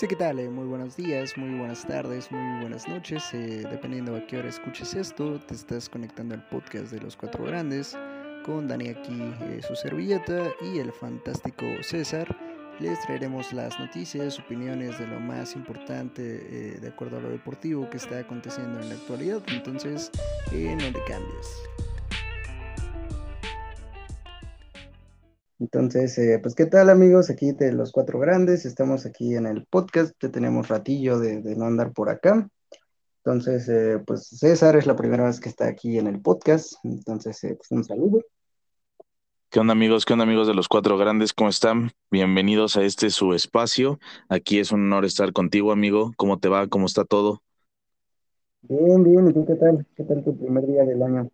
Sí, ¿qué tal? Eh, muy buenos días, muy buenas tardes, muy buenas noches. Eh, dependiendo a qué hora escuches esto, te estás conectando al podcast de los cuatro grandes con Dani aquí, eh, su servilleta y el fantástico César. Les traeremos las noticias, opiniones de lo más importante de acuerdo a lo deportivo que está aconteciendo en la actualidad. Entonces, no te cambies. Entonces, eh, pues, ¿qué tal amigos? Aquí de los cuatro grandes, estamos aquí en el podcast, ya tenemos ratillo de, no andar por acá. Entonces, eh, pues César es la primera vez que está aquí en el podcast, entonces, eh, pues un saludo. ¿Qué onda amigos? ¿Qué onda amigos de los cuatro grandes? ¿Cómo están? Bienvenidos a este su espacio. Aquí es un honor estar contigo, amigo. ¿Cómo te va? ¿Cómo está todo? Bien, bien. ¿Y tú qué tal? ¿Qué tal tu primer día del año?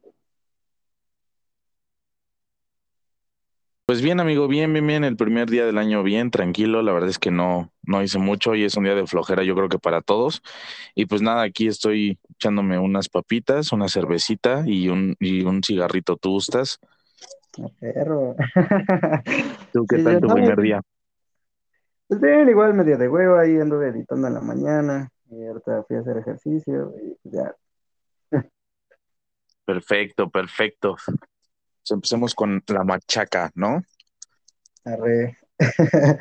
Pues bien, amigo, bien, bien, bien. El primer día del año bien, tranquilo. La verdad es que no, no hice mucho y es un día de flojera, yo creo que para todos. Y pues nada, aquí estoy echándome unas papitas, una cervecita y un, y un cigarrito. ¿Tú gustas? Perro. ¿Tú qué tal tu primer día? Pues bien, igual medio de huevo, ahí anduve editando en la mañana y ahorita fui a hacer ejercicio y ya. Perfecto, perfecto. Empecemos con la machaca, ¿no? Arre.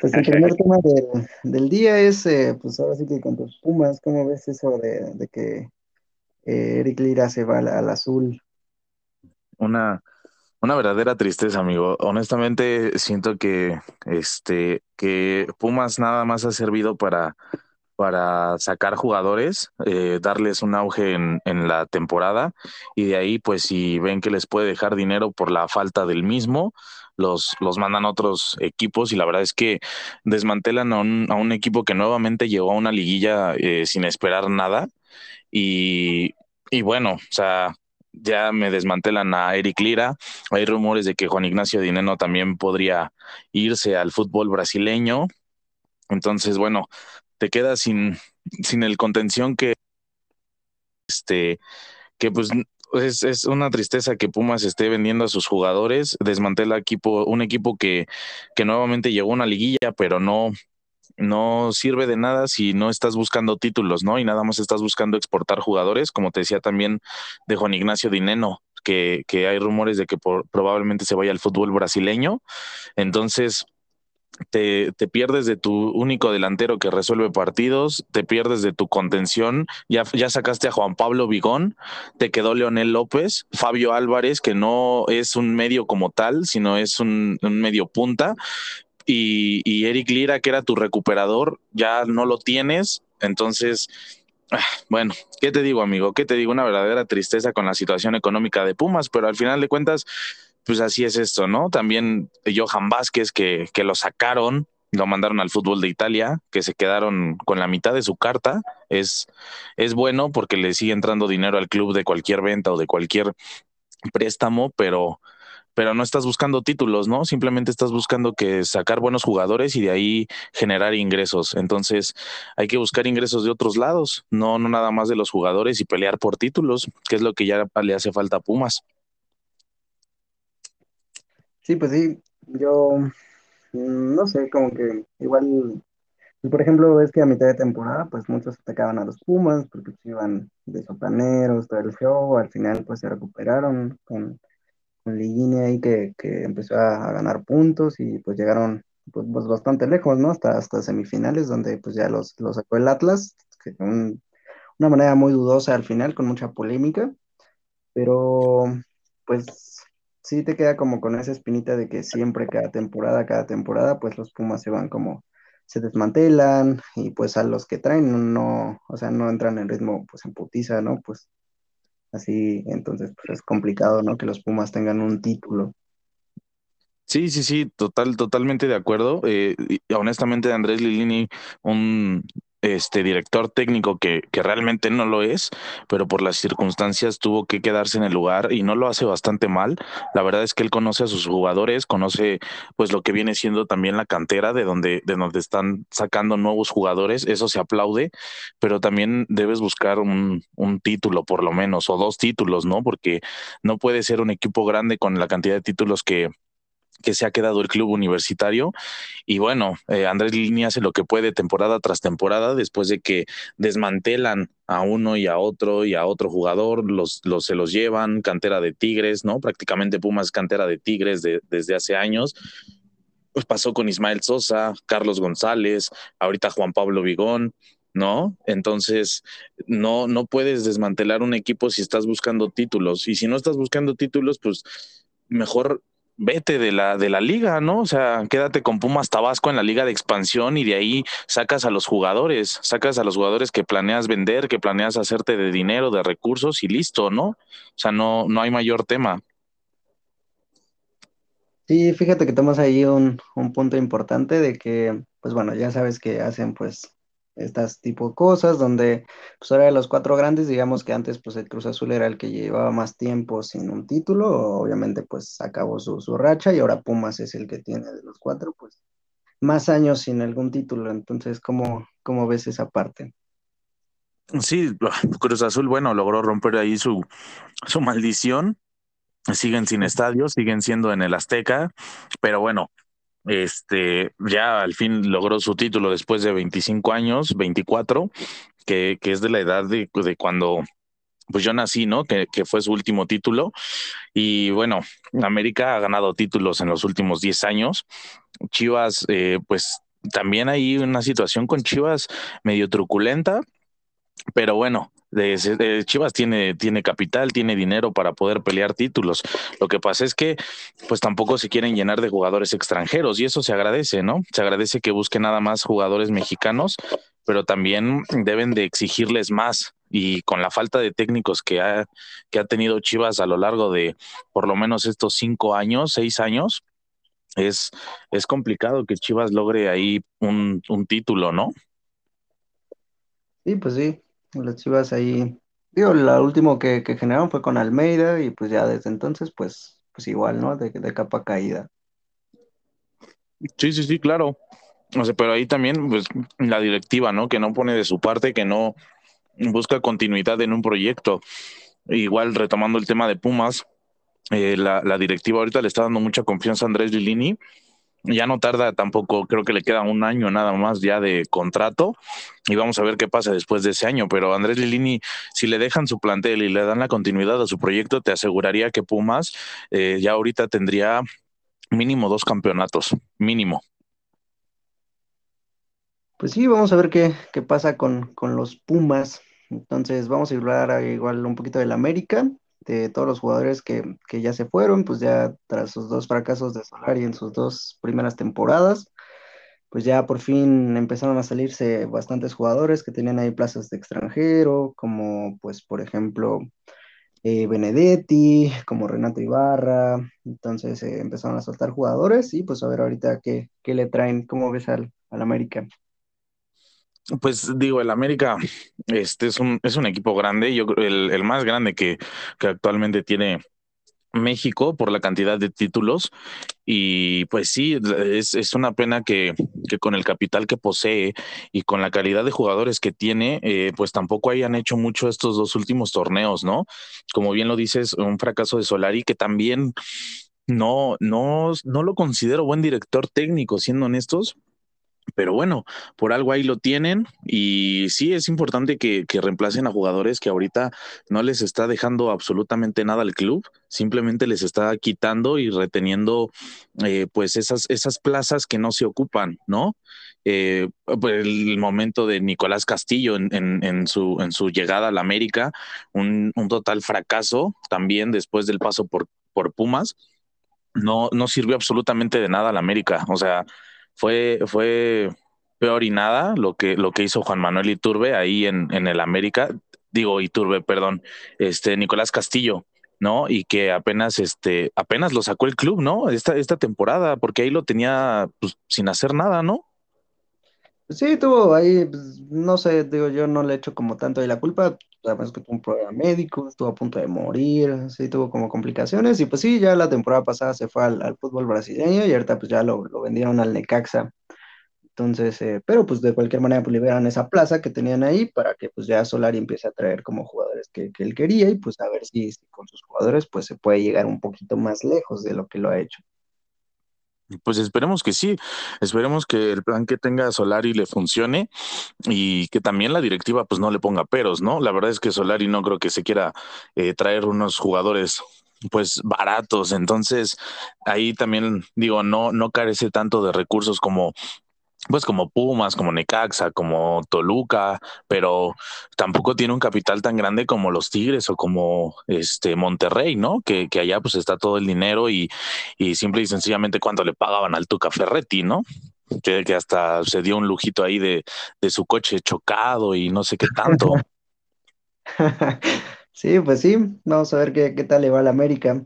pues el primer tema del, día es, eh, pues ahora sí que con tus Pumas, ¿cómo ves eso de, que eh, Eric Lira se va al, azul? Una, una verdadera tristeza, amigo. Honestamente, siento que este que Pumas nada más ha servido para para sacar jugadores, eh, darles un auge en, la temporada y de ahí, pues si ven que les puede dejar dinero por la falta del mismo, los, los mandan a otros equipos y la verdad es que desmantelan a un, a un equipo que nuevamente llegó a una liguilla eh, sin esperar nada y, y bueno, o sea, ya me desmantelan a Eric Lira. Hay rumores de que Juan Ignacio Dineno también podría irse al fútbol brasileño. Entonces, bueno, te quedas sin, sin el contención que, este, que pues es, es, una tristeza que Pumas esté vendiendo a sus jugadores, desmantela equipo, un equipo que, que nuevamente llegó a una liguilla, pero no, no sirve de nada si no estás buscando títulos, ¿no? Y nada más estás buscando exportar jugadores, como te decía también de Juan Ignacio Dineno, que, que hay rumores de que probablemente se vaya al fútbol brasileño. Entonces, te, pierdes de tu único delantero que resuelve partidos, te pierdes de tu contención, ya, ya sacaste a Juan Pablo Vigón, te quedó Leonel López, Fabio Álvarez, que no es un medio como tal, sino es un, medio punta, y, y, Eric Lira, que era tu recuperador, ya no lo tienes, entonces... Ah, bueno, ¿qué te digo, amigo? ¿Qué te digo? Una verdadera tristeza con la situación económica de Pumas, pero al final de cuentas, pues así es esto, ¿no? También Johan Vázquez, que, que lo sacaron, lo mandaron al fútbol de Italia, que se quedaron con la mitad de su carta. Es, es bueno porque le sigue entrando dinero al club de cualquier venta o de cualquier préstamo, pero, pero no estás buscando títulos, ¿no? Simplemente estás buscando que sacar buenos jugadores y de ahí generar ingresos. Entonces, hay que buscar ingresos de otros lados, no, no nada más de los jugadores y pelear por títulos, que es lo que ya le hace falta a Pumas. Sí, pues sí, yo mm, no sé, como que igual, pues, por ejemplo, es que a mitad de temporada, pues muchos atacaban a los Pumas porque iban de sopaneros, todo el show, al final pues se recuperaron con, con Liguini ahí que, que empezó a, ganar puntos y pues llegaron pues, pues, bastante lejos, ¿no? Hasta, hasta semifinales donde pues ya los, los sacó el Atlas, que un, una manera muy dudosa al final, con mucha polémica, pero pues sí te queda como con esa espinita de que siempre, cada temporada, cada temporada, pues los Pumas se van como, se desmantelan y pues a los que traen no, o sea, no entran en ritmo pues en putiza, ¿no? Pues así, entonces pues es complicado, ¿no? Que los Pumas tengan un título. Sí, sí, sí, total, totalmente de acuerdo. Eh, honestamente, Andrés Lilini, un este director técnico que, que, realmente no lo es, pero por las circunstancias tuvo que quedarse en el lugar y no lo hace bastante mal. La verdad es que él conoce a sus jugadores, conoce pues lo que viene siendo también la cantera de donde, de donde están sacando nuevos jugadores, eso se aplaude, pero también debes buscar un, un título por lo menos, o dos títulos, ¿no? Porque no puede ser un equipo grande con la cantidad de títulos que, que se ha quedado el club universitario. Y bueno, eh, Andrés Lini hace lo que puede temporada tras temporada después de que desmantelan a uno y a otro y a otro jugador, los, los se los llevan, cantera de Tigres, ¿no? Prácticamente Pumas cantera de Tigres desde hace años. Pues pasó con Ismael Sosa, Carlos González, ahorita Juan Pablo Vigón, ¿no? Entonces, no, no puedes desmantelar un equipo si estás buscando títulos. Y si no estás buscando títulos, pues mejor vete de la, de la liga, ¿no? O sea, quédate con Pumas Tabasco en la liga de expansión y de ahí sacas a los jugadores, sacas a los jugadores que planeas vender, que planeas hacerte de dinero, de recursos y listo, ¿no? O sea, no, no hay mayor tema. Sí, fíjate que tomas ahí un, un punto importante de que, pues bueno, ya sabes que hacen pues estas tipo de cosas, donde pues ahora de los cuatro grandes, digamos que antes pues el Cruz Azul era el que llevaba más tiempo sin un título, obviamente pues acabó su, su racha y ahora Pumas es el que tiene de los cuatro pues más años sin algún título, entonces ¿cómo, cómo ves esa parte? Sí, Cruz Azul, bueno, logró romper ahí su, su maldición, siguen sin estadio, siguen siendo en el Azteca, pero bueno, este, ya al fin logró su título después de 25 años, 24, que, que es de la edad de, de cuando pues yo nací, ¿no? Que, que, fue su último título. Y bueno, América ha ganado títulos en los últimos 10 años. Chivas, eh, pues también hay una situación con Chivas medio truculenta, pero bueno, de, Chivas tiene, tiene capital, tiene dinero para poder pelear títulos. Lo que pasa es que pues tampoco se quieren llenar de jugadores extranjeros y eso se agradece, ¿no? Se agradece que busquen nada más jugadores mexicanos, pero también deben de exigirles más y con la falta de técnicos que ha, que ha tenido Chivas a lo largo de por lo menos estos cinco años, seis años, es, es complicado que Chivas logre ahí un, un título, ¿no? Sí, pues sí, las Chivas ahí, digo, la último que, que, generaron fue con Almeida y pues ya desde entonces, pues, pues igual, ¿no? De, de capa caída. Sí, sí, sí, claro. O sea, pero ahí también, pues, la directiva, ¿no? Que no pone de su parte, que no busca continuidad en un proyecto. Igual, retomando el tema de Pumas, eh, la, la, directiva ahorita le está dando mucha confianza a Andrés Lilini ya no tarda tampoco, creo que le queda un año nada más ya de contrato y vamos a ver qué pasa después de ese año. Pero Andrés Lilini, si le dejan su plantel y le dan la continuidad a su proyecto, te aseguraría que Pumas eh, ya ahorita tendría mínimo dos campeonatos, mínimo. Pues sí, vamos a ver qué, qué pasa con, con los Pumas. Entonces vamos a hablar igual un poquito del América de todos los jugadores que, que, ya se fueron, pues ya tras sus dos fracasos de Solari en sus dos primeras temporadas, pues ya por fin empezaron a salirse bastantes jugadores que tenían ahí plazas de extranjero, como pues por ejemplo eh, Benedetti, como Renato Ibarra, entonces eh, empezaron a soltar jugadores y pues a ver ahorita qué, qué le traen, cómo ves al, al América. Pues digo, el América este es un, es un equipo grande, yo el, el más grande que, que actualmente tiene México por la cantidad de títulos. Y pues sí, es, es una pena que, que, con el capital que posee y con la calidad de jugadores que tiene, eh, pues tampoco hayan hecho mucho estos dos últimos torneos, ¿no? Como bien lo dices, un fracaso de Solari que también no, no, no lo considero buen director técnico, siendo honestos, pero bueno, por algo ahí lo tienen y sí es importante que, que, reemplacen a jugadores que ahorita no les está dejando absolutamente nada al club, simplemente les está quitando y reteniendo eh, pues esas, esas plazas que no se ocupan, ¿no? Eh, el momento de Nicolás Castillo en, en, en, su, en su llegada a la América, un, un total fracaso también después del paso por, por Pumas, no, no sirvió absolutamente de nada a la América, o sea fue, fue peor y nada lo que, lo que hizo Juan Manuel Iturbe ahí en, en el América, digo Iturbe, perdón, este Nicolás Castillo, ¿no? Y que apenas, este, apenas lo sacó el club, ¿no? Esta, esta temporada, porque ahí lo tenía pues, sin hacer nada, ¿no? Sí, tuvo ahí, pues, no sé, digo, yo no le echo como tanto ahí la culpa, además que tuvo un problema médico, estuvo a punto de morir, sí, tuvo como complicaciones, y pues sí, ya la temporada pasada se fue al, al fútbol brasileño y ahorita pues ya lo, lo vendieron al Necaxa. Entonces, eh, pero pues de cualquier manera pues liberan esa plaza que tenían ahí para que pues ya Solari empiece a traer como jugadores que, que él quería y pues a ver si, si con sus jugadores pues se puede llegar un poquito más lejos de lo que lo ha hecho. Pues esperemos que sí, esperemos que el plan que tenga Solari le funcione y que también la directiva pues no le ponga peros, ¿no? La verdad es que Solari no creo que se quiera eh, traer unos jugadores pues baratos, entonces ahí también digo, no, no carece tanto de recursos como pues como Pumas, como Necaxa, como Toluca, pero tampoco tiene un capital tan grande como los Tigres o como este Monterrey, ¿no? Que, que allá pues está todo el dinero y, y simple y sencillamente cuando le pagaban al Tuca Ferretti, ¿no? Que, que hasta se dio un lujito ahí de, de su coche chocado y no sé qué tanto. sí, pues sí, vamos a ver qué, qué tal le va a la América.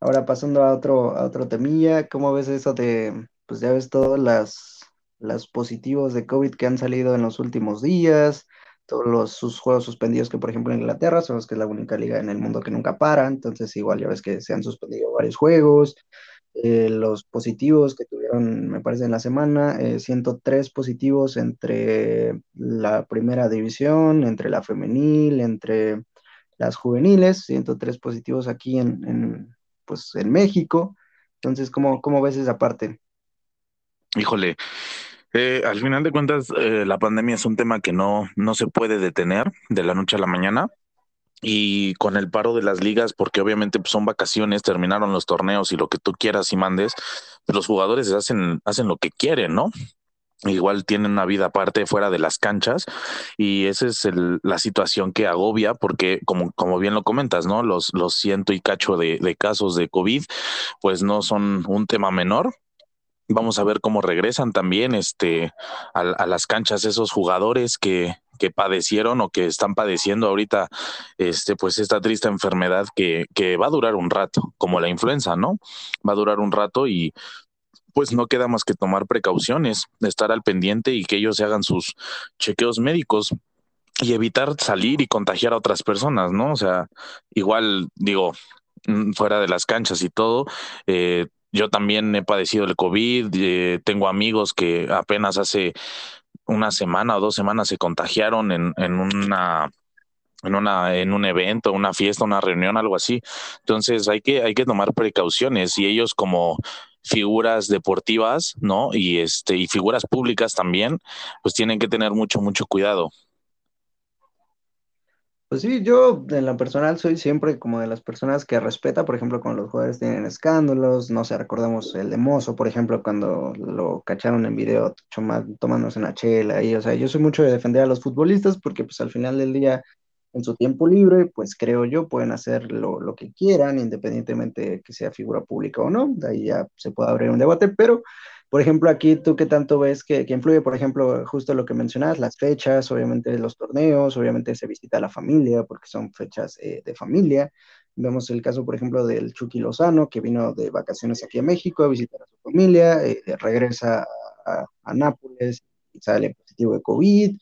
Ahora pasando a otro, a otro temilla, ¿cómo ves eso de, pues ya ves todas las los positivos de COVID que han salido en los últimos días, todos los, sus juegos suspendidos que por ejemplo en Inglaterra los que es la única liga en el mundo que nunca para, entonces igual ya ves que se han suspendido varios juegos, eh, los positivos que tuvieron, me parece, en la semana, 103 eh, positivos entre la primera división, entre la femenil, entre las juveniles, 103 positivos aquí en, en pues, en México. Entonces, ¿cómo, cómo ves esa parte? Híjole, eh, al final de cuentas, eh, la pandemia es un tema que no, no se puede detener de la noche a la mañana. Y con el paro de las ligas, porque obviamente pues, son vacaciones, terminaron los torneos y lo que tú quieras y mandes, pues, los jugadores hacen, hacen lo que quieren, ¿no? Igual tienen una vida aparte fuera de las canchas y esa es el, la situación que agobia porque como, como bien lo comentas, ¿no? Los, los ciento y cacho de, de casos de COVID pues no son un tema menor Vamos a ver cómo regresan también este, a, las canchas esos jugadores que, que, padecieron o que están padeciendo ahorita este, pues esta triste enfermedad que, que va a durar un rato, como la influenza, ¿no? Va a durar un rato y pues no queda más que tomar precauciones, estar al pendiente y que ellos se hagan sus chequeos médicos y evitar salir y contagiar a otras personas, ¿no? O sea, igual digo, mm, fuera de las canchas y todo, eh, yo también he padecido el COVID, eh, tengo amigos que apenas hace una semana o dos semanas se contagiaron en, en una en una en un evento, una fiesta, una reunión, algo así. Entonces hay que hay que tomar precauciones y ellos como figuras deportivas, ¿no? Y este y figuras públicas también, pues tienen que tener mucho mucho cuidado. Pues sí, yo en lo personal soy siempre como de las personas que respeta, por ejemplo, cuando los jugadores tienen escándalos, no sé, recordemos el de Mozo, por ejemplo, cuando lo cacharon en video tomándose una chela, y o sea, yo soy mucho de defender a los futbolistas porque pues al final del día, en su tiempo libre, pues creo yo, pueden hacer lo, lo que quieran, independientemente que sea figura pública o no, de ahí ya se puede abrir un debate, pero por ejemplo, aquí tú qué tanto ves que, influye, por ejemplo, justo lo que mencionas, las fechas, obviamente los torneos, obviamente se visita a la familia porque son fechas eh, de familia. Vemos el caso, por ejemplo, del Chucky Lozano, que vino de vacaciones aquí a México a visitar a su familia, eh, regresa a, Nápoles y sale positivo de COVID.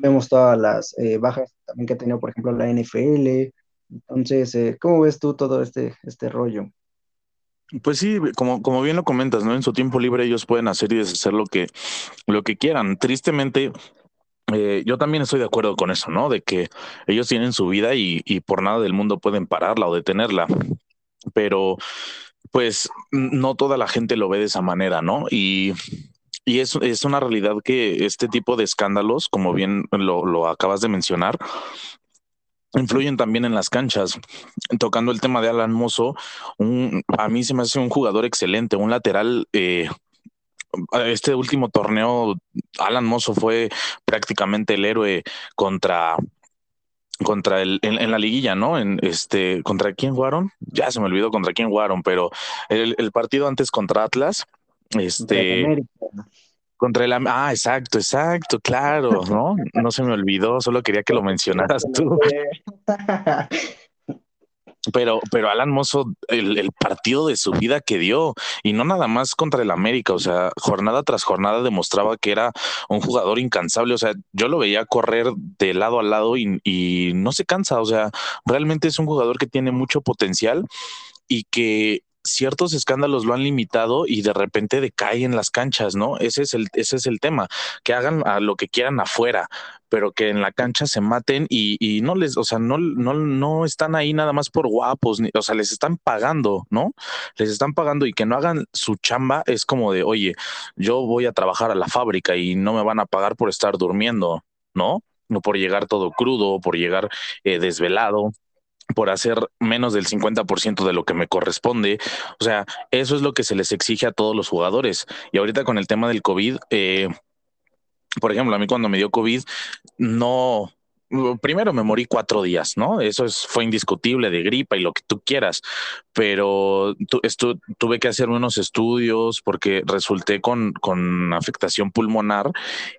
Vemos todas las eh, bajas también que ha tenido, por ejemplo, la NFL. Entonces, ¿cómo ves tú todo este, este rollo? Pues sí, como, como bien lo comentas, ¿no? En su tiempo libre ellos pueden hacer y deshacer lo que, lo que quieran. Tristemente, eh, yo también estoy de acuerdo con eso, ¿no? De que ellos tienen su vida y, y por nada del mundo pueden pararla o detenerla. Pero, pues, no toda la gente lo ve de esa manera, ¿no? Y y es, es, una realidad que este tipo de escándalos, como bien lo, lo, acabas de mencionar, influyen también en las canchas. Tocando el tema de Alan Mozo, a mí se me hace un jugador excelente, un lateral. Eh, este último torneo, Alan Mozo fue prácticamente el héroe contra contra el en, la liguilla, ¿no? En este contra quién jugaron, ya se me olvidó contra quién jugaron, pero el, el partido antes contra Atlas, este contra el Ah, exacto, exacto, claro, ¿no? No se me olvidó, solo quería que lo mencionaras tú. Pero, pero Alan Mozo, el, partido de su vida que dio, y no nada más contra el América, o sea, jornada tras jornada demostraba que era un jugador incansable, o sea, yo lo veía correr de lado a lado y, y no se cansa, o sea, realmente es un jugador que tiene mucho potencial y que ciertos escándalos lo han limitado y de repente decae en las canchas, ¿no? Ese es el, ese es el tema, que hagan a lo que quieran afuera, pero que en la cancha se maten y, y no les, o sea, no, no, no están ahí nada más por guapos, ni, o sea, les están pagando, ¿no? Les están pagando y que no hagan su chamba es como de, oye, yo voy a trabajar a la fábrica y no me van a pagar por estar durmiendo, ¿no? No por llegar todo crudo, por llegar eh, desvelado por hacer menos del 50% de lo que me corresponde. O sea, eso es lo que se les exige a todos los jugadores. Y ahorita con el tema del COVID, eh, por ejemplo, a mí cuando me dio COVID, no, primero me morí cuatro días, ¿no? Eso es, fue indiscutible de gripa y lo que tú quieras, pero tu, tuve que hacer unos estudios porque resulté con, con afectación pulmonar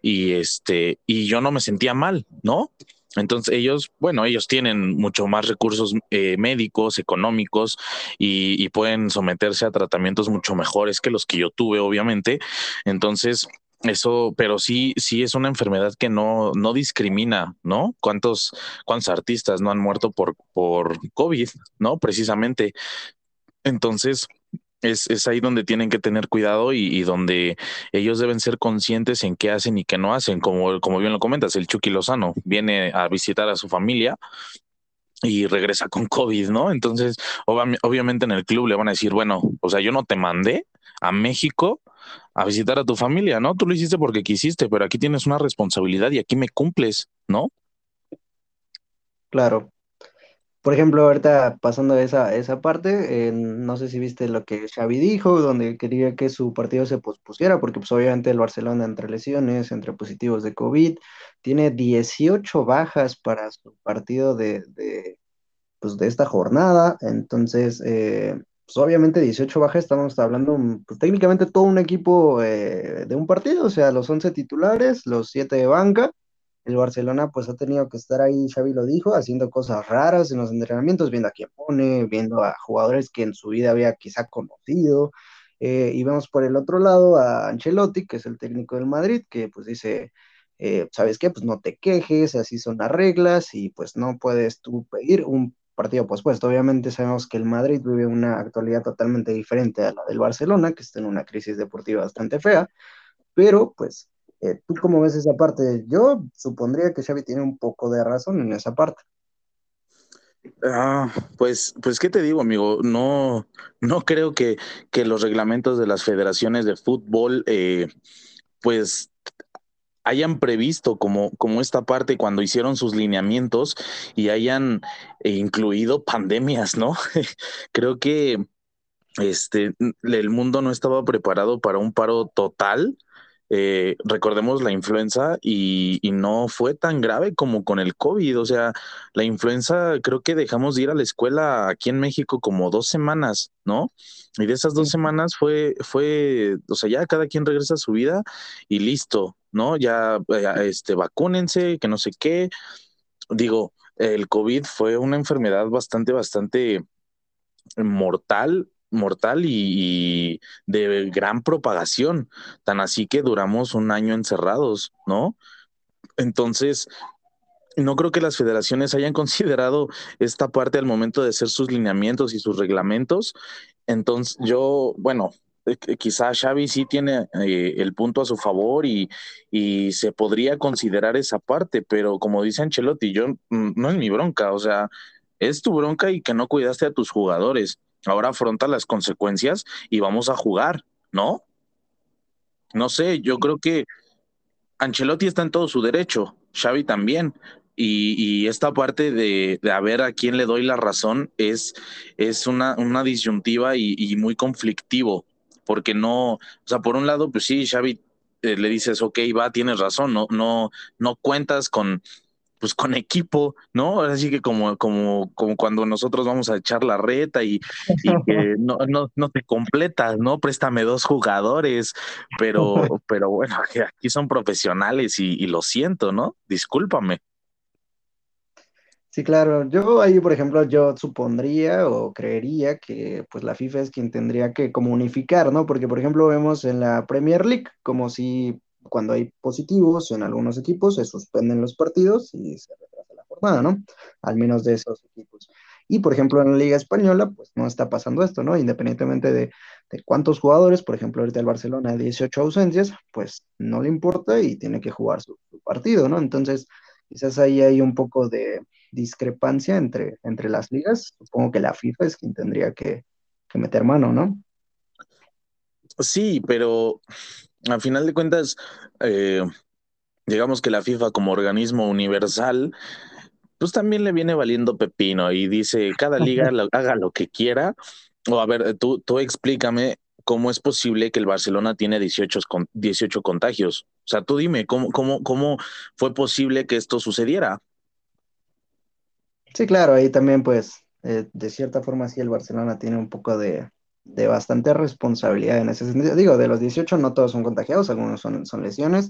y este, y yo no me sentía mal, ¿no? Entonces ellos, bueno, ellos tienen mucho más recursos eh, médicos, económicos y, y, pueden someterse a tratamientos mucho mejores que los que yo tuve, obviamente. Entonces, eso, pero sí, sí es una enfermedad que no, no discrimina, ¿no? ¿Cuántos, cuántos artistas no han muerto por, por COVID, ¿no? Precisamente. Entonces, es, es, ahí donde tienen que tener cuidado y, donde ellos deben ser conscientes en qué hacen y qué no hacen. Como, como bien lo comentas, el Chucky Lozano viene a visitar a su familia y regresa con COVID, ¿no? Entonces, ob obviamente en el club le van a decir, bueno, o sea, yo no te mandé a México a visitar a tu familia, ¿no? Tú lo hiciste porque quisiste, pero aquí tienes una responsabilidad y aquí me cumples, ¿no? Claro, por ejemplo, ahorita pasando esa, esa parte, eh, no sé si viste lo que Xavi dijo, donde quería que su partido se pospusiera, porque pues obviamente el Barcelona entre lesiones, entre positivos de COVID, tiene 18 bajas para su partido de, de, pues, de esta jornada, entonces, eh, pues obviamente 18 bajas, estamos hablando pues, técnicamente todo un equipo eh, de un partido, o sea, los 11 titulares, los 7 de banca, el Barcelona pues ha tenido que estar ahí, Xavi lo dijo, haciendo cosas raras en los entrenamientos, viendo a quién pone, viendo a jugadores que en su vida había quizá conocido. Eh, y vemos por el otro lado a Ancelotti, que es el técnico del Madrid, que pues dice, eh, ¿sabes qué? Pues no te quejes, así son las reglas y pues no puedes tú pedir un partido pospuesto. Obviamente sabemos que el Madrid vive una actualidad totalmente diferente a la del Barcelona, que está en una crisis deportiva bastante fea, pero pues eh, ¿Tú cómo ves esa parte? Yo supondría que Xavi tiene un poco de razón en esa parte. Ah, pues, pues, ¿qué te digo, amigo? No, no creo que, que los reglamentos de las federaciones de fútbol, eh, pues, hayan previsto como, como esta parte cuando hicieron sus lineamientos y hayan eh, incluido pandemias, ¿no? creo que este, el mundo no estaba preparado para un paro total eh, recordemos la influenza y, y, no fue tan grave como con el COVID. O sea, la influenza creo que dejamos de ir a la escuela aquí en México como dos semanas, ¿no? Y de esas dos semanas fue, fue, o sea, ya cada quien regresa a su vida y listo, ¿no? Ya, este, vacúnense, que no sé qué. Digo, el COVID fue una enfermedad bastante, bastante mortal mortal y, de gran propagación, tan así que duramos un año encerrados, ¿no? Entonces, no creo que las federaciones hayan considerado esta parte al momento de hacer sus lineamientos y sus reglamentos. Entonces, yo, bueno, eh, quizá Xavi sí tiene eh, el punto a su favor y, y, se podría considerar esa parte, pero como dice Ancelotti, yo mm, no es mi bronca, o sea, es tu bronca y que no cuidaste a tus jugadores. Ahora afronta las consecuencias y vamos a jugar, ¿no? No sé, yo creo que Ancelotti está en todo su derecho, Xavi también. Y, y esta parte de, de, a ver a quién le doy la razón es, es una, una disyuntiva y, y, muy conflictivo, porque no, o sea, por un lado, pues sí, Xavi eh, le dices, ok, va, tienes razón, no, no, no cuentas con, pues con equipo, ¿no? Así que como, como, como cuando nosotros vamos a echar la reta y, y que no, no, no te completas, ¿no? Préstame dos jugadores, pero, pero bueno, aquí son profesionales y, y lo siento, ¿no? Discúlpame. Sí, claro. Yo ahí, por ejemplo, yo supondría o creería que pues la FIFA es quien tendría que como unificar, ¿no? Porque, por ejemplo, vemos en la Premier League como si cuando hay positivos en algunos equipos, se suspenden los partidos y se retrasa la jornada, ¿no? Al menos de esos equipos. Y por ejemplo, en la Liga Española, pues no está pasando esto, ¿no? Independientemente de, de cuántos jugadores, por ejemplo, ahorita el Barcelona 18 ausencias, pues no le importa y tiene que jugar su, su, partido, ¿no? Entonces, quizás ahí hay un poco de discrepancia entre, entre las ligas. Supongo que la FIFA es quien tendría que, que meter mano, ¿no? Sí, pero al final de cuentas, eh, digamos que la FIFA como organismo universal, pues también le viene valiendo pepino y dice, cada liga haga lo que quiera. O a ver, tú, tú explícame cómo es posible que el Barcelona tiene 18, 18 contagios. O sea, tú dime, ¿cómo, cómo, ¿cómo fue posible que esto sucediera? Sí, claro, ahí también pues eh, de cierta forma sí el Barcelona tiene un poco de, de bastante responsabilidad en ese sentido. Digo, de los 18 no todos son contagiados, algunos son, son lesiones,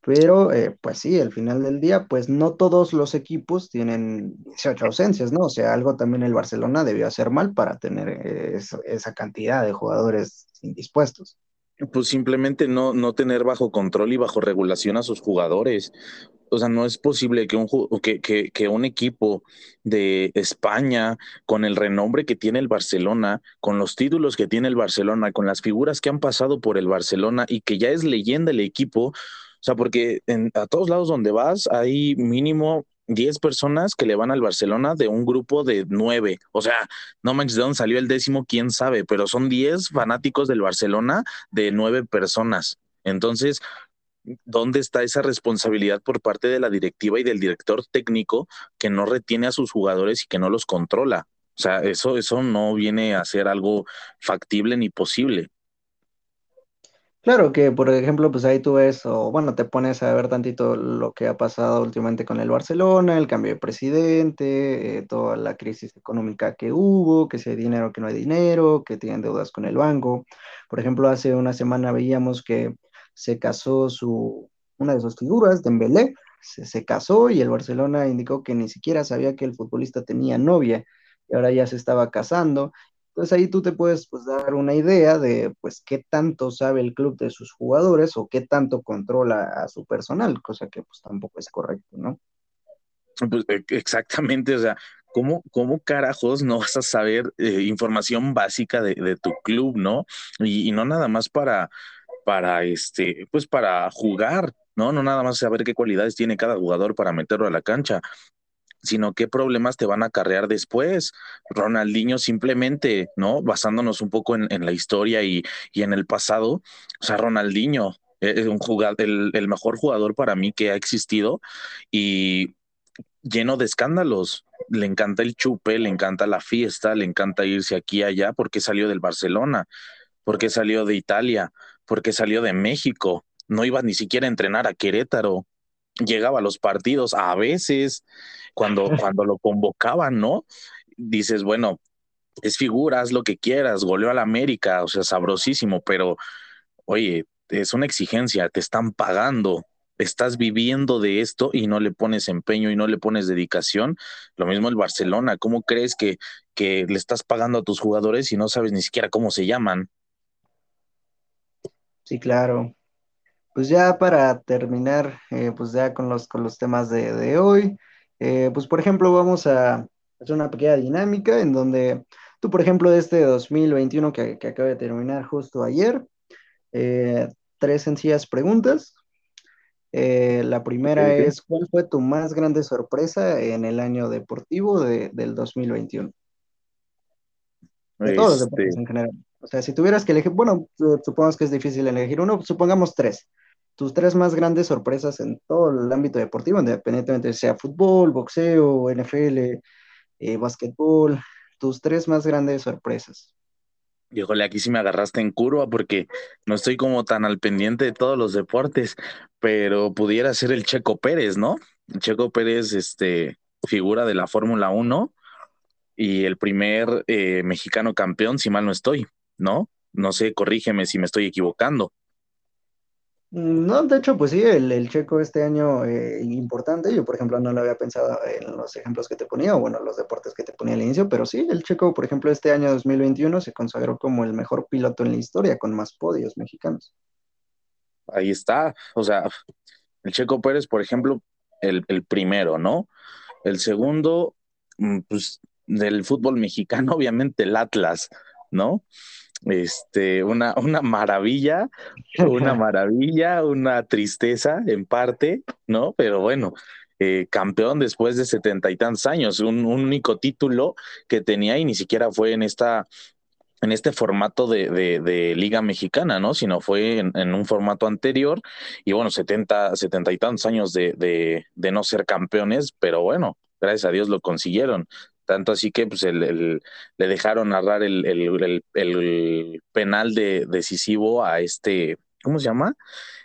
pero eh, pues sí, al final del día, pues no todos los equipos tienen 18 ausencias, ¿no? O sea, algo también el Barcelona debió hacer mal para tener eh, esa cantidad de jugadores indispuestos. Pues simplemente no, no tener bajo control y bajo regulación a sus jugadores. O sea, no es posible que un, que, que, que, un equipo de España, con el renombre que tiene el Barcelona, con los títulos que tiene el Barcelona, con las figuras que han pasado por el Barcelona y que ya es leyenda el equipo, o sea, porque en, a todos lados donde vas hay mínimo 10 personas que le van al Barcelona de un grupo de 9. O sea, no manches de dónde salió el décimo, quién sabe, pero son 10 fanáticos del Barcelona de 9 personas. Entonces, ¿dónde está esa responsabilidad por parte de la directiva y del director técnico que no retiene a sus jugadores y que no los controla? O sea, eso, eso no viene a ser algo factible ni posible. Claro que, por ejemplo, pues ahí tú ves, o bueno, te pones a ver tantito lo que ha pasado últimamente con el Barcelona, el cambio de presidente, eh, toda la crisis económica que hubo, que si hay dinero, que no hay dinero, que tienen deudas con el banco. Por ejemplo, hace una semana veíamos que se casó su, una de sus figuras, Dembélé, se, se casó y el Barcelona indicó que ni siquiera sabía que el futbolista tenía novia y ahora ya se estaba casando. Entonces ahí tú te puedes pues, dar una idea de pues qué tanto sabe el club de sus jugadores o qué tanto controla a su personal, cosa que pues tampoco es correcto, ¿no? Pues, e, exactamente, o sea, ¿cómo, cómo carajos no vas a saber eh, información básica de, de, tu club, no? Y, y, no nada más para, para este, pues para jugar, ¿no? No nada más saber qué cualidades tiene cada jugador para meterlo a la cancha, sino qué problemas te van a acarrear después. Ronaldinho simplemente, ¿no? Basándonos un poco en, en la historia y, y, en el pasado, o sea, Ronaldinho es un el, el mejor jugador para mí que ha existido y lleno de escándalos. Le encanta el chupe, le encanta la fiesta, le encanta irse aquí y allá porque salió del Barcelona, porque salió de Italia, porque salió de México, no iba ni siquiera a entrenar a Querétaro, llegaba a los partidos a veces cuando, cuando lo convocaban, ¿no? Dices, bueno, es figura, haz lo que quieras, goleó al América, o sea, sabrosísimo, pero oye, es una exigencia, te están pagando, estás viviendo de esto y no le pones empeño y no le pones dedicación. Lo mismo el Barcelona, ¿cómo crees que, que le estás pagando a tus jugadores y no sabes ni siquiera cómo se llaman? Sí, claro. Pues ya para terminar, eh, pues ya con los, con los temas de, de hoy, eh, pues por ejemplo vamos a hacer una pequeña dinámica en donde tú, por ejemplo, de este 2021 que, que acaba de terminar justo ayer, eh, tres sencillas preguntas. Eh, la primera okay. es, ¿cuál fue tu más grande sorpresa en el año deportivo de, del 2021? De todos los deportes este en general. O sea, si tuvieras que elegir, bueno, supongamos que es difícil elegir uno, supongamos tres. Tus tres más grandes sorpresas en todo el ámbito deportivo, independientemente sea fútbol, boxeo, NFL, eh, básquetbol, tus tres más grandes sorpresas. Híjole, aquí sí me agarraste en curva porque no estoy como tan al pendiente de todos los deportes, pero pudiera ser el Checo Pérez, ¿no? El Checo Pérez, este, figura de la Fórmula 1 y el primer eh, mexicano campeón, si mal no estoy. ¿no? No sé, corrígeme si me estoy equivocando. No, de hecho, pues sí, el, el checo este año eh, importante, yo por ejemplo no lo había pensado en los ejemplos que te ponía, o bueno, los deportes que te ponía al inicio, pero sí, el checo, por ejemplo, este año 2021 se consagró como el mejor piloto en la historia, con más podios mexicanos. Ahí está, o sea, el checo Pérez, por ejemplo, el, el primero, ¿no? El segundo, mm, pues del fútbol mexicano, obviamente el Atlas, ¿no? Este, una, una maravilla, una maravilla, una tristeza en parte, ¿no? Pero bueno, eh, campeón después de setenta y tantos años, un, único título que tenía y ni siquiera fue en esta en este formato de, de, Liga Mexicana, ¿no? Sino fue en, un formato anterior y bueno, 70, 70 y tantos años de, de, no ser campeones, pero bueno, gracias a Dios lo consiguieron. Tanto así que pues, el, le dejaron narrar el, el penal de, decisivo a este, ¿cómo se llama?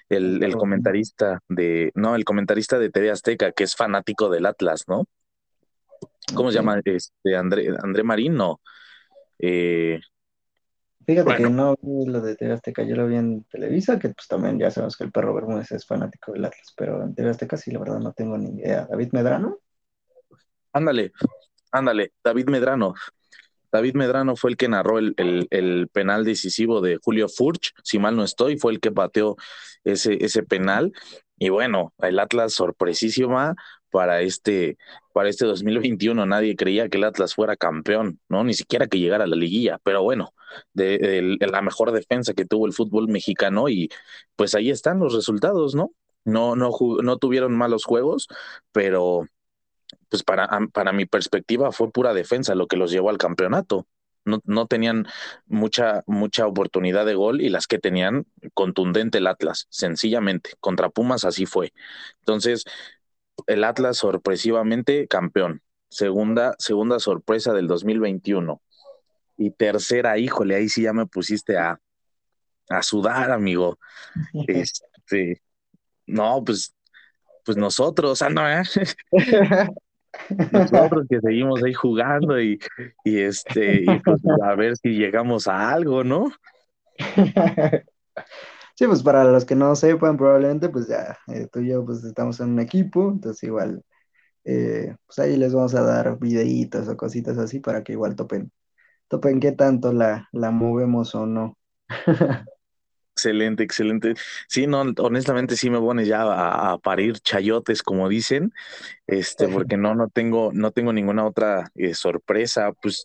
El, comentarista de, no, el comentarista de TV Azteca, que es fanático del Atlas, ¿no? ¿Cómo se llama? Este, André, André Marín, no. Eh, Fíjate que no vi lo de TV Azteca, yo lo vi en Televisa, que pues también ya sabemos que el perro Bermúdez es fanático del Atlas, pero en TV Azteca sí, la verdad no tengo ni idea. ¿David Medrano? Ándale, ándale, David Medrano. David Medrano fue el que narró el, el, penal decisivo de Julio Furch, si mal no estoy, fue el que pateó ese, ese penal. Y bueno, el Atlas sorpresísima para este, para este 2021. Nadie creía que el Atlas fuera campeón, ¿no? Ni siquiera que llegara a la liguilla. Pero bueno, de, la mejor defensa que tuvo el fútbol mexicano y pues ahí están los resultados, ¿no? No, no, no tuvieron malos juegos, pero pues para, para mi perspectiva fue pura defensa lo que los llevó al campeonato. No, no, tenían mucha, mucha oportunidad de gol y las que tenían contundente el Atlas, sencillamente. Contra Pumas así fue. Entonces, el Atlas sorpresivamente campeón. Segunda, segunda sorpresa del 2021. Y tercera, híjole, ahí sí ya me pusiste a, a sudar, amigo. Este, no, pues, pues nosotros, ah, no, ¿eh? Nosotros que seguimos ahí jugando y, y este, y pues a ver si llegamos a algo, ¿no? Sí, pues para los que no sepan, probablemente, pues ya eh, tú y yo pues estamos en un equipo, entonces igual, eh, pues ahí les vamos a dar videitos o cositas así para que igual topen, topen qué tanto la, la movemos o no. Excelente, excelente. Sí, no, honestamente sí me pones ya a, parir chayotes, como dicen, este, porque no, no tengo, no tengo ninguna otra eh, sorpresa. Pues,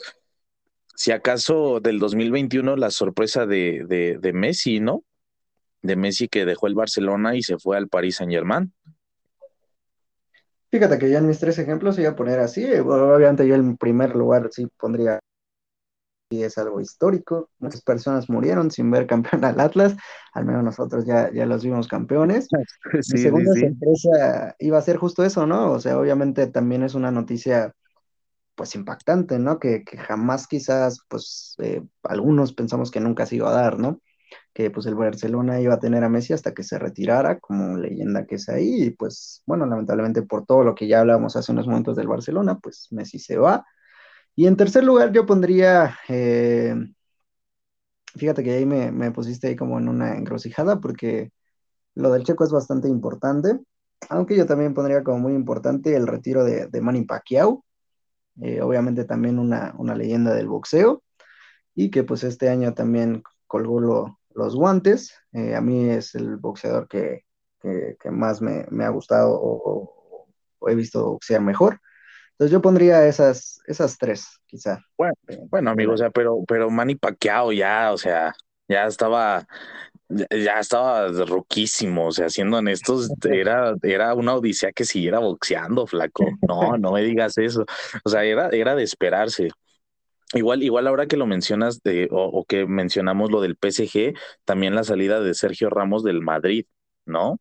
si acaso del 2021 la sorpresa de, de, de, Messi, ¿no? De Messi que dejó el Barcelona y se fue al Paris Saint Germain. Fíjate que ya en mis tres ejemplos voy a poner así. Obviamente yo en primer lugar sí pondría y es algo histórico. Muchas personas murieron sin ver campeón al Atlas, al menos nosotros ya, ya los vimos campeones. Sí, segunda sorpresa iba a ser justo eso, ¿no? O sea, obviamente también es una noticia pues impactante, ¿no? Que, jamás quizás, pues, eh, algunos pensamos que nunca se iba a dar, ¿no? Que pues el Barcelona iba a tener a Messi hasta que se retirara, como leyenda que es ahí, y pues, bueno, lamentablemente por todo lo que ya hablábamos hace unos momentos del Barcelona, pues Messi se va y en tercer lugar yo pondría, eh, fíjate que ahí me, pusiste ahí como en una encrucijada porque lo del Checo es bastante importante, aunque yo también pondría como muy importante el retiro de, de Manny Pacquiao, eh, obviamente también una, leyenda del boxeo y que pues este año también colgó los guantes, eh, a mí es el boxeador que, más me, ha gustado o, o he visto boxear mejor. Entonces yo pondría esas, esas tres, quizá. Bueno, bueno, amigo, o sea, pero, pero Manny Pacquiao ya, o sea, ya estaba, ya estaba roquísimo, o sea, siendo honestos, era, era una odisea que siguiera boxeando, flaco. No, no me digas eso. O sea, era, era de esperarse. Igual, igual ahora que lo mencionas o, o que mencionamos lo del PSG, también la salida de Sergio Ramos del Madrid, ¿no?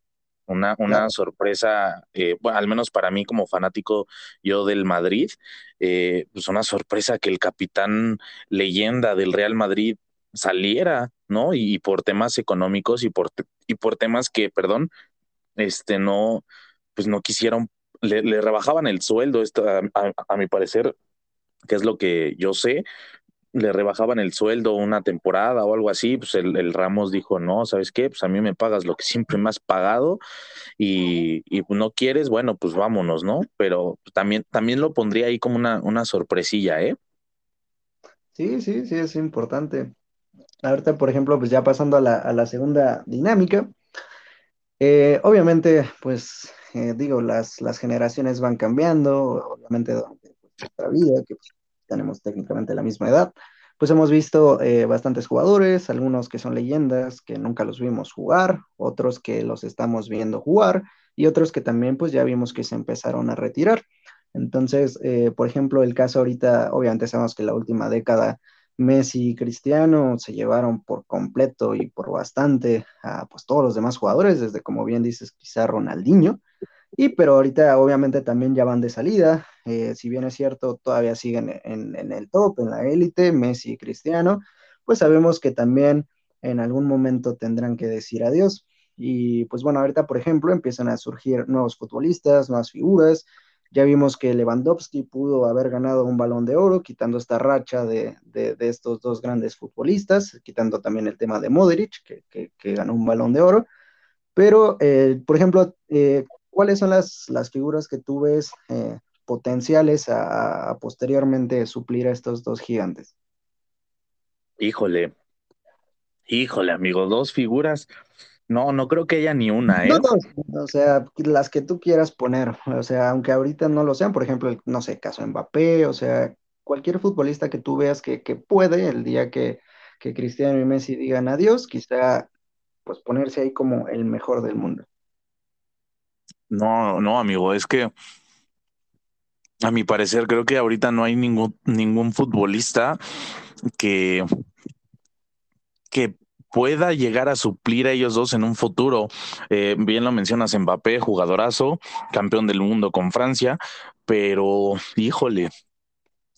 Una, una sorpresa, eh, bueno, al menos para mí como fanático yo del Madrid, eh, pues una sorpresa que el capitán leyenda del Real Madrid saliera, ¿no? Y, por temas económicos y por, y por temas que, perdón, este, no, pues no quisieron, le, rebajaban el sueldo, esto, a mi parecer, que es lo que yo sé, le rebajaban el sueldo una temporada o algo así, pues el, Ramos dijo, no, ¿sabes qué? Pues a mí me pagas lo que siempre me has pagado y, no quieres, bueno, pues vámonos, ¿no? Pero también, también lo pondría ahí como una, una sorpresilla, ¿eh? Sí, sí, sí, es importante. Ahorita, por ejemplo, pues ya pasando a la, a la segunda dinámica, eh, obviamente, pues eh, digo, las, las generaciones van cambiando, obviamente durante nuestra vida, que pues, tenemos técnicamente la misma edad, pues hemos visto eh, bastantes jugadores, algunos que son leyendas, que nunca los vimos jugar, otros que los estamos viendo jugar y otros que también pues ya vimos que se empezaron a retirar. Entonces, eh, por ejemplo, el caso ahorita, obviamente sabemos que la última década Messi y Cristiano se llevaron por completo y por bastante a pues, todos los demás jugadores, desde como bien dices, quizá Ronaldinho. Y pero ahorita obviamente también ya van de salida, eh, si bien es cierto, todavía siguen en, en el top, en la élite, Messi y Cristiano, pues sabemos que también en algún momento tendrán que decir adiós. Y pues bueno, ahorita por ejemplo empiezan a surgir nuevos futbolistas, nuevas figuras, ya vimos que Lewandowski pudo haber ganado un balón de oro, quitando esta racha de, estos dos grandes futbolistas, quitando también el tema de Modric, que, ganó un balón de oro. Pero, eh, por ejemplo, eh, ¿cuáles son las, figuras que tú ves eh, potenciales a, posteriormente suplir a estos dos gigantes? Híjole, híjole, amigo, dos figuras no, no creo que haya ni una, ¿eh? No, o sea, las que tú quieras poner, o sea, aunque ahorita no lo sean, por ejemplo, el, no sé, caso Mbappé, o sea, cualquier futbolista que tú veas que, puede el día que, que Cristiano y Messi digan adiós, quizá pues ponerse ahí como el mejor del mundo. No, no, amigo, es que a mi parecer creo que ahorita no hay ningún, ningún futbolista que, que pueda llegar a suplir a ellos dos en un futuro. Eh, bien lo mencionas, Mbappé, jugadorazo, campeón del mundo con Francia, pero híjole,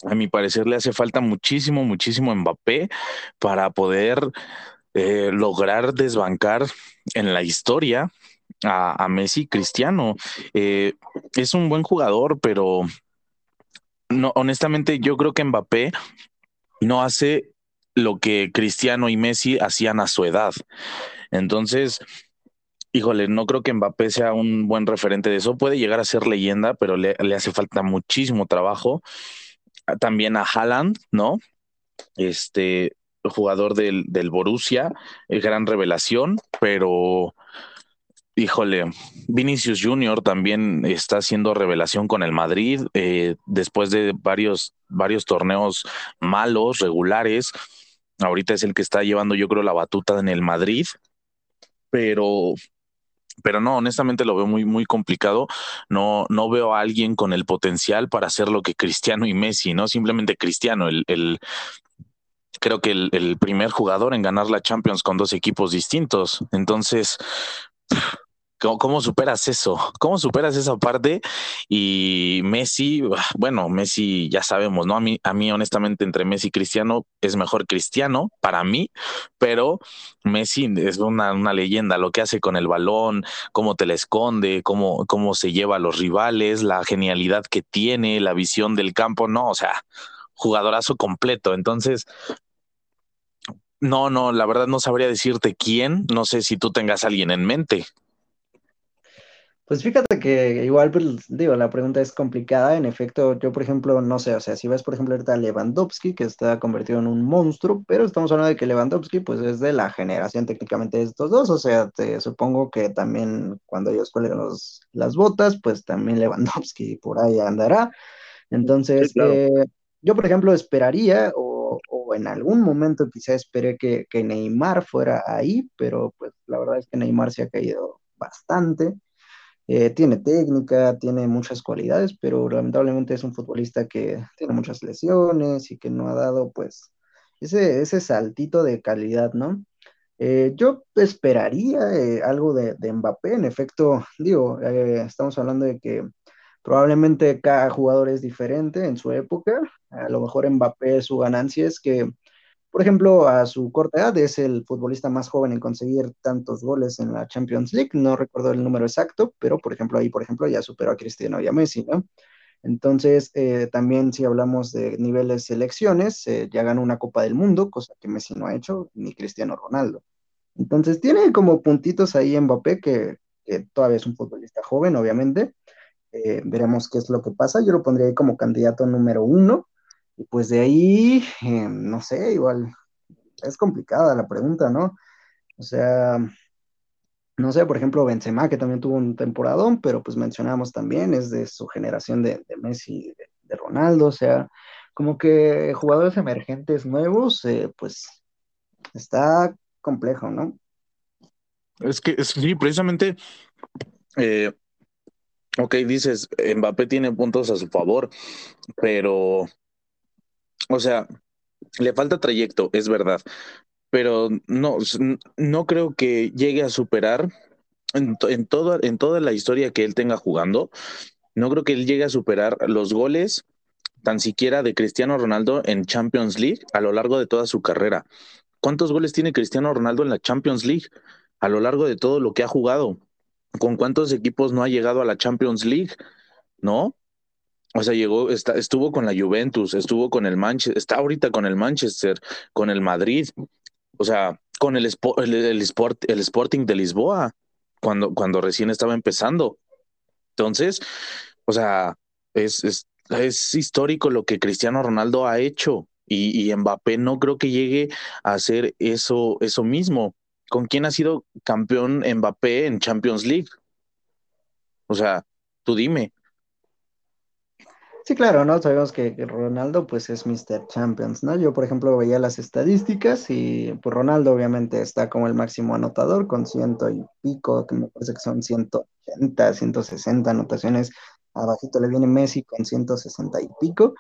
a mi parecer le hace falta muchísimo, muchísimo Mbappé para poder eh, lograr desbancar en la historia a, Messi Cristiano. Eh, es un buen jugador, pero no, honestamente yo creo que Mbappé no hace lo que Cristiano y Messi hacían a su edad. Entonces, híjole, no creo que Mbappé sea un buen referente de eso. Puede llegar a ser leyenda, pero le, hace falta muchísimo trabajo. También a Haaland, ¿no? Este jugador del, del Borussia, eh, gran revelación, pero Híjole, Vinicius Junior también está haciendo revelación con el Madrid eh, después de varios, varios torneos malos, regulares. Ahorita es el que está llevando, yo creo, la batuta en el Madrid, pero, pero no, honestamente lo veo muy, muy complicado. No, no veo a alguien con el potencial para hacer lo que Cristiano y Messi, no simplemente Cristiano, el, el creo que el, el primer jugador en ganar la Champions con dos equipos distintos. Entonces, ¿Cómo, superas eso? ¿Cómo superas esa parte? Y Messi, bueno, Messi ya sabemos, ¿no? A mí, a mí honestamente entre Messi y Cristiano es mejor Cristiano para mí, pero Messi es una, una leyenda, lo que hace con el balón, cómo te la esconde, cómo, cómo se lleva a los rivales, la genialidad que tiene, la visión del campo, no, o sea, jugadorazo completo. Entonces, no, no, la verdad no sabría decirte quién, no sé si tú tengas a alguien en mente. Pues fíjate que igual, pues, digo, la pregunta es complicada. En efecto, yo, por ejemplo, no sé, o sea, si ves, por ejemplo, ahorita a Lewandowski, que está convertido en un monstruo, pero estamos hablando de que Lewandowski, pues, es de la generación técnicamente de estos dos, o sea, te supongo que también cuando ellos cuelgan los, las botas, pues también Lewandowski por ahí andará. Entonces, eh, yo, por ejemplo, esperaría, o, o, en algún momento quizá esperé que, que Neymar fuera ahí, pero pues la verdad es que Neymar se ha caído bastante. Eh, tiene técnica, tiene muchas cualidades, pero lamentablemente es un futbolista que tiene muchas lesiones y que no ha dado pues ese, ese saltito de calidad, ¿no? Eh, yo esperaría eh, algo de, de, Mbappé, en efecto, digo, estamos hablando de que probablemente cada jugador es diferente en su época, a lo mejor Mbappé su ganancia es que por ejemplo, a su corta edad es el futbolista más joven en conseguir tantos goles en la Champions League. No recuerdo el número exacto, pero por ejemplo ahí, por ejemplo, ya superó a Cristiano y a Messi, ¿no? Entonces, eh, también si hablamos de niveles selecciones, eh, ya ganó una Copa del Mundo, cosa que Messi no ha hecho, ni Cristiano Ronaldo. Entonces, tiene como puntitos ahí Mbappé, que, que todavía es un futbolista joven, obviamente. Eh, veremos qué es lo que pasa. Yo lo pondría ahí como candidato número uno. Y pues de ahí, eh, no sé, igual es complicada la pregunta, ¿no? O sea, no sé, por ejemplo, Benzema, que también tuvo un temporadón, pero pues mencionamos también, es de su generación de, Messi, de, Ronaldo, o sea, como que jugadores emergentes nuevos, eh, pues está complejo, ¿no? Es que sí, precisamente, eh, ok, dices, Mbappé tiene puntos a su favor, pero, o sea, le falta trayecto, es verdad, pero no, no creo que llegue a superar en, toda, en toda la historia que él tenga jugando, no creo que él llegue a superar los goles tan siquiera de Cristiano Ronaldo en Champions League a lo largo de toda su carrera. ¿Cuántos goles tiene Cristiano Ronaldo en la Champions League a lo largo de todo lo que ha jugado? ¿Con cuántos equipos no ha llegado a la Champions League? ¿No? O sea, llegó, está, estuvo con la Juventus, estuvo con el Manchester, está ahorita con el Manchester, con el Madrid, o sea, con el, el, Sport, el Sporting de Lisboa, cuando, cuando recién estaba empezando. Entonces, o sea, es, es, es histórico lo que Cristiano Ronaldo ha hecho y, y, Mbappé no creo que llegue a hacer eso, eso mismo. ¿Con quién ha sido campeón Mbappé en Champions League? O sea, tú dime. Sí, claro, ¿no? Sabemos que Ronaldo pues es Mr. Champions, ¿no? Yo, por ejemplo, veía las estadísticas y pues Ronaldo obviamente está como el máximo anotador con ciento y pico, que me parece que son 180, 160 anotaciones. Abajito le viene Messi con 160 y pico.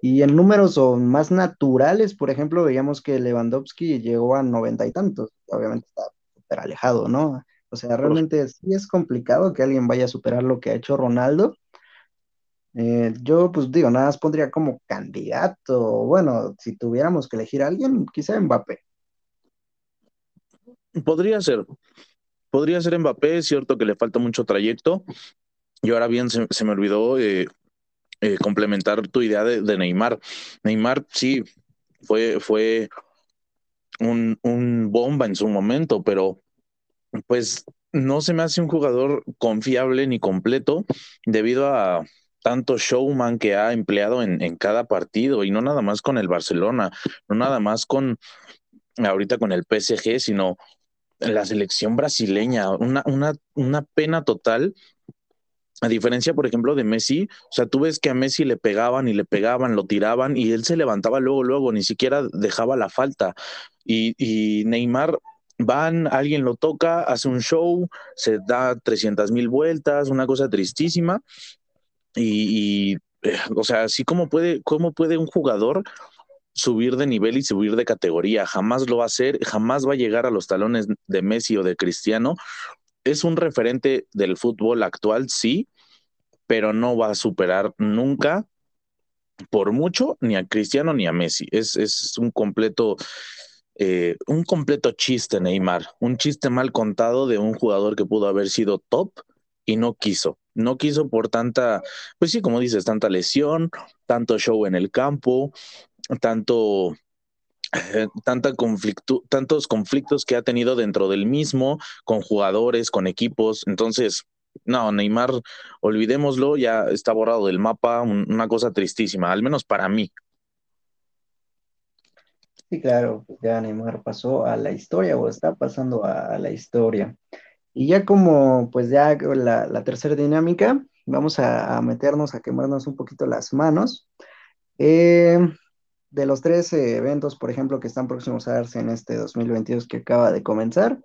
Y en números más naturales, por ejemplo, veíamos que Lewandowski llegó a noventa y tantos. Obviamente está súper alejado, ¿no? O sea, realmente sí es complicado que alguien vaya a superar lo que ha hecho Ronaldo eh, yo, pues digo, nada más pondría como candidato. Bueno, si tuviéramos que elegir a alguien, quizá Mbappé. Podría ser. Podría ser Mbappé, es cierto que le falta mucho trayecto. Y ahora bien, se, me olvidó eh, eh, complementar tu idea de, Neymar. Neymar, sí, fue, fue un bomba en su momento, pero pues no se me hace un jugador confiable ni completo debido a tanto showman que ha empleado en, en, cada partido y no nada más con el Barcelona, no nada más con ahorita con el PSG, sino la selección brasileña, una, una, una pena total. A diferencia, por ejemplo, de Messi, o sea, tú ves que a Messi le pegaban y le pegaban, lo tiraban y él se levantaba luego, luego, ni siquiera dejaba la falta. Y, y Neymar van, alguien lo toca, hace un show, se da 300 mil vueltas, una cosa tristísima, y, eh, o sea, así como puede, cómo puede un jugador subir de nivel y subir de categoría, jamás lo va a hacer, jamás va a llegar a los talones de Messi o de Cristiano. Es un referente del fútbol actual, sí, pero no va a superar nunca por mucho ni a Cristiano ni a Messi. Es, es un completo eh, un completo chiste, Neymar, un chiste mal contado de un jugador que pudo haber sido top y no quiso. No quiso por tanta, pues sí, como dices, tanta lesión, tanto show en el campo, tanto, eh, tanta conflicto, tantos conflictos que ha tenido dentro del mismo, con jugadores, con equipos. Entonces, no, Neymar, olvidémoslo, ya está borrado del mapa, un, una cosa tristísima, al menos para mí. Sí, claro, ya Neymar pasó a la historia o está pasando a la historia. Y ya como, pues ya la, la tercera dinámica, vamos a, meternos, a quemarnos un poquito las manos. Eh, de los tres eventos, por ejemplo, que están próximos a darse en este 2022 que acaba de comenzar,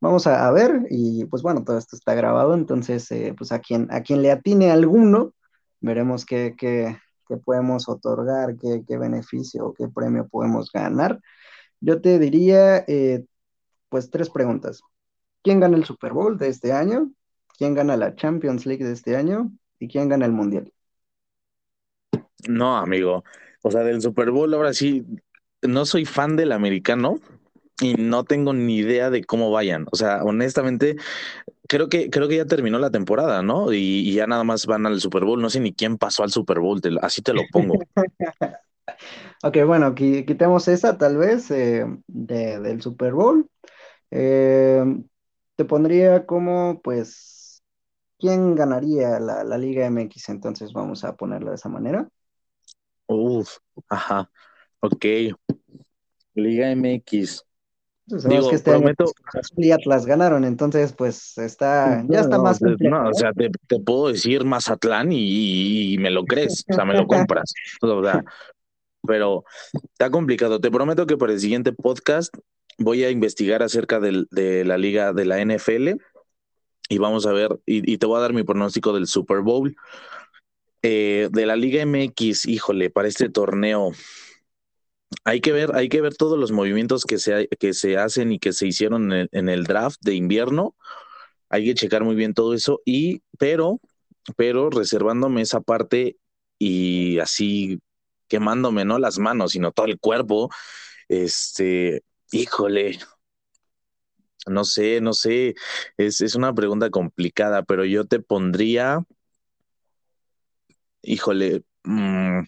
vamos a, ver, y pues bueno, todo esto está grabado, entonces, eh, pues a quien, a quien le atine alguno, veremos qué, qué, podemos otorgar, qué, qué beneficio o qué premio podemos ganar. Yo te diría, eh, pues tres preguntas quién gana el Super Bowl de este año, quién gana la Champions League de este año y quién gana el Mundial. No, amigo. O sea, del Super Bowl ahora sí, no soy fan del americano y no tengo ni idea de cómo vayan. O sea, honestamente, creo que, creo que ya terminó la temporada, ¿no? Y, y ya nada más van al Super Bowl. No sé ni quién pasó al Super Bowl, te, así te lo pongo. ok, bueno, quitemos esa tal vez eh, de, del Super Bowl. Eh, te pondría como, pues, ¿quién ganaría la, la, Liga MX? Entonces vamos a ponerlo de esa manera. Uf, ajá, ok. Liga MX. Pues Digo, que este prometo... año y Atlas ganaron, entonces pues está, ya está no, más complejo. No, o sea, te, te, puedo decir Mazatlán y, y, me lo crees, o sea, me lo compras. O sea, pero está complicado. Te prometo que para el siguiente podcast voy a investigar acerca de la liga de la NFL y vamos a ver, y, te voy a dar mi pronóstico del Super Bowl. Eh, de la Liga MX, híjole, para este torneo, hay que ver, hay que ver todos los movimientos que se, que se hacen y que se hicieron en el, draft de invierno. Hay que checar muy bien todo eso. Y, pero, pero reservándome esa parte y así quemándome, no las manos, sino todo el cuerpo. Este, híjole, no sé, no sé, es, es una pregunta complicada, pero yo te pondría, híjole, mmm,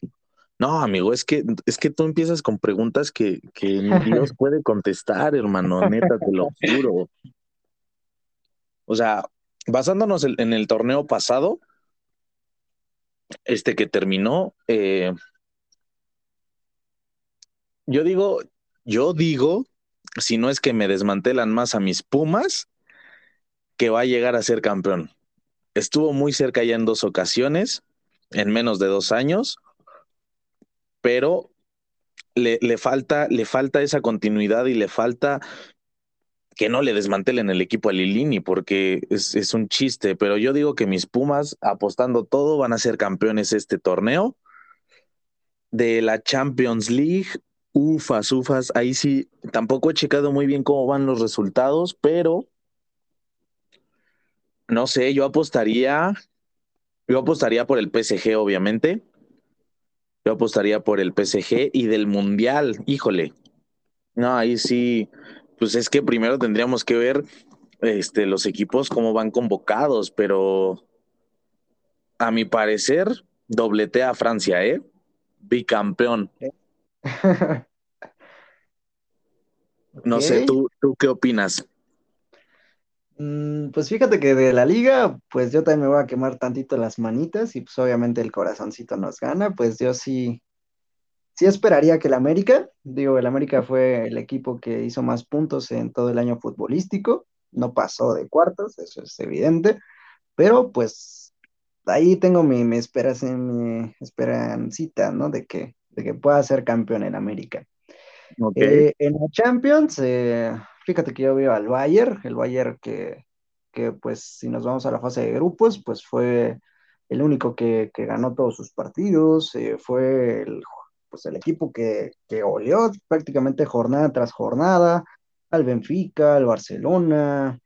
no, amigo, es que, es que tú empiezas con preguntas que, que Dios puede contestar, hermano, neta, te lo juro. O sea, basándonos en el torneo pasado, este que terminó, eh, yo digo, yo digo, si no es que me desmantelan más a mis Pumas, que va a llegar a ser campeón. Estuvo muy cerca ya en dos ocasiones, en menos de dos años pero le, le, falta, le falta esa continuidad y le falta que no le desmantelen el equipo a Lilini, porque es, es, un chiste, pero yo digo que mis Pumas, apostando todo, van a ser campeones este torneo. De la Champions League, ufas, ufas, ahí sí, tampoco he checado muy bien cómo van los resultados, pero no sé, yo apostaría, yo apostaría por el PSG, obviamente. Yo apostaría por el PSG y del Mundial, híjole. No, ahí sí, pues es que primero tendríamos que ver este, los equipos cómo van convocados, pero a mi parecer, dobletea a Francia, ¿eh? Bicampeón. No sé, ¿tú, ¿tú qué opinas? Mm, pues fíjate que de la liga, pues yo también me voy a quemar tantito las manitas y pues obviamente el corazoncito nos gana, pues yo sí, sí esperaría que el América, digo, el América fue el equipo que hizo más puntos en todo el año futbolístico, no pasó de cuartos, eso es evidente, pero pues ahí tengo mi, mi, mi esperancita, ¿no? De que, de que pueda ser campeón en América. Eh, en la Champions, eh, fíjate que yo veo al Bayern, el Bayern que, que, pues si nos vamos a la fase de grupos, pues fue el único que, que ganó todos sus partidos, eh, fue el, pues el equipo que, que oleó prácticamente jornada tras jornada, al Benfica, al Barcelona,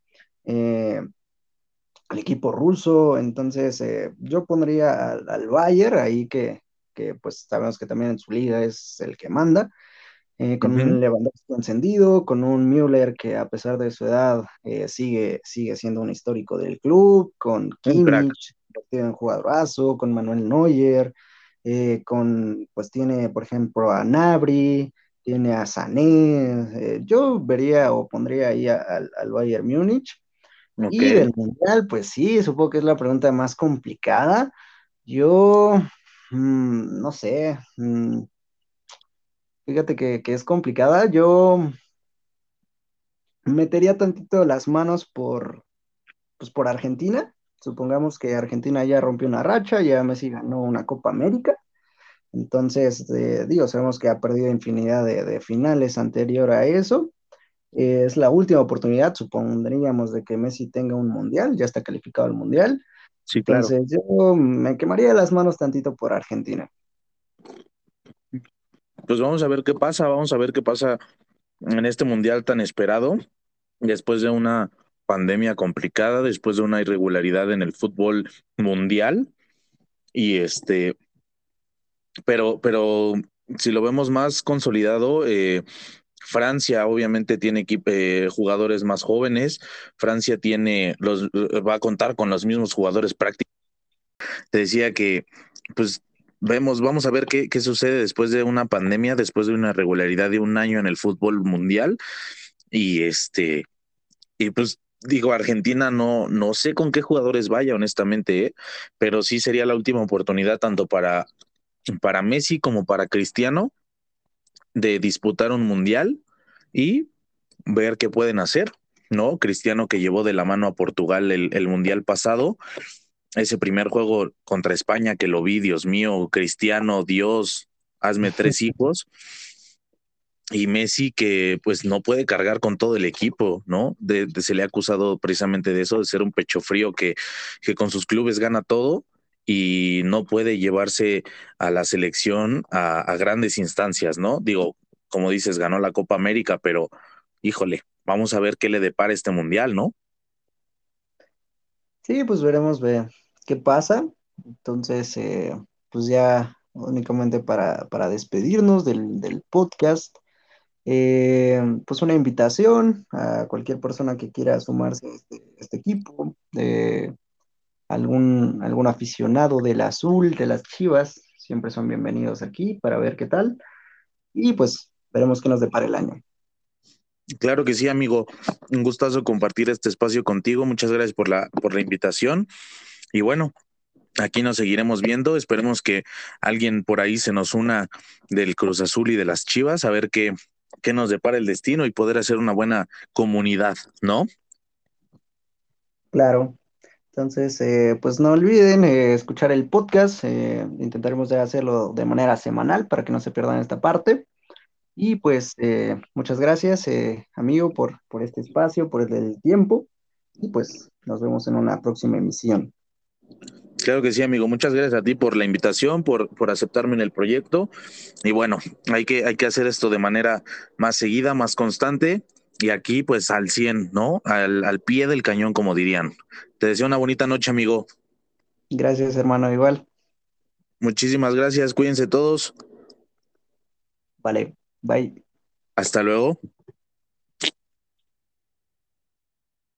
al equipo ruso, entonces yo pondría al, al Bayern ahí que, que pues sabemos que también en su liga es el que manda, eh, con un Lewandowski encendido, con un Müller que a pesar de su edad eh, sigue, sigue siendo un histórico del club, con Kimmich, tiene un jugadorazo, con Manuel Neuer, eh, con, pues tiene, por ejemplo, a Nabri, tiene a Sané, yo vería o pondría ahí al, Bayern Múnich. Y del Mundial, pues sí, supongo que es la pregunta más complicada. Yo, mm, no sé, mm, Fíjate que, es complicada. Yo metería tantito las manos por, pues por Argentina. Supongamos que Argentina ya rompió una racha, ya Messi ganó una Copa América. Entonces, eh, digo, sabemos que ha perdido infinidad de, finales anterior a eso. es la última oportunidad, supondríamos, de que Messi tenga un mundial, ya está calificado al mundial. Sí, claro. Entonces, yo me quemaría las manos tantito por Argentina pues vamos a ver qué pasa, vamos a ver qué pasa en este mundial tan esperado, después de una pandemia complicada, después de una irregularidad en el fútbol mundial. Y este, pero, pero si lo vemos más consolidado, eh, Francia obviamente tiene eh, jugadores más jóvenes. Francia tiene los va a contar con los mismos jugadores prácticos. Te decía que pues vemos, vamos a ver qué, qué sucede después de una pandemia, después de una regularidad de un año en el fútbol mundial. Y este, y pues digo, Argentina no, no sé con qué jugadores vaya, honestamente, ¿eh? pero sí sería la última oportunidad tanto para, para Messi como para Cristiano de disputar un mundial y ver qué pueden hacer, ¿no? Cristiano que llevó de la mano a Portugal el, el mundial pasado ese primer juego contra España que lo vi, Dios mío, Cristiano, Dios, hazme tres hijos. Y Messi que pues no puede cargar con todo el equipo, ¿no? De, se le ha acusado precisamente de eso, de ser un pecho frío que, que con sus clubes gana todo y no puede llevarse a la selección a, grandes instancias, ¿no? Digo, como dices, ganó la Copa América, pero híjole, vamos a ver qué le depara este mundial, ¿no? Sí, pues veremos ver qué pasa. Entonces, eh, pues ya únicamente para, para despedirnos del, del podcast, eh, pues una invitación a cualquier persona que quiera sumarse a este, este equipo, de algún, algún aficionado del azul, de las chivas, siempre son bienvenidos aquí para ver qué tal. Y pues veremos qué nos depara el año. Claro que sí, amigo. Un gustazo compartir este espacio contigo. Muchas gracias por la, por la invitación. Y bueno, aquí nos seguiremos viendo. Esperemos que alguien por ahí se nos una del Cruz Azul y de las Chivas, a ver qué, qué nos depara el destino y poder hacer una buena comunidad, ¿no? Claro. Entonces, eh, pues no olviden eh, escuchar el podcast. Eh, intentaremos hacerlo de manera semanal para que no se pierdan esta parte. Y pues muchas gracias, amigo, por, por este espacio, por el, tiempo. Y pues nos vemos en una próxima emisión. Claro que sí, amigo. Muchas gracias a ti por la invitación, por, por aceptarme en el proyecto. Y bueno, hay que, hay que hacer esto de manera más seguida, más constante. Y aquí, pues al 100, ¿no? Al, al pie del cañón, como dirían. Te deseo una bonita noche, amigo. Gracias, hermano, igual. Muchísimas gracias. Cuídense todos. Vale. Bye. Hasta luego.